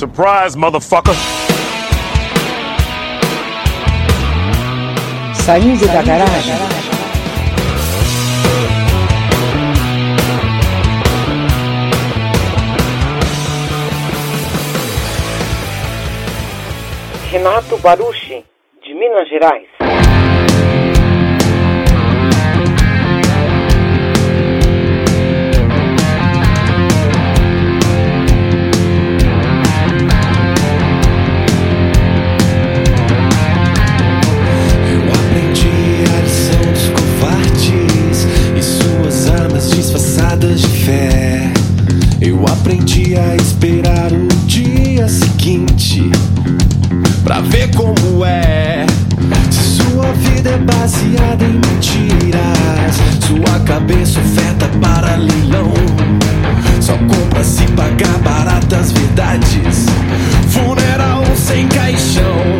Surprise, motherfucker! Saindo da garagem. Renato Baruchi, de Minas Gerais. frente a esperar o dia seguinte Pra ver como é. Se sua vida é baseada em mentiras Sua cabeça oferta para leilão. Só compra se pagar baratas verdades. Funeral sem caixão.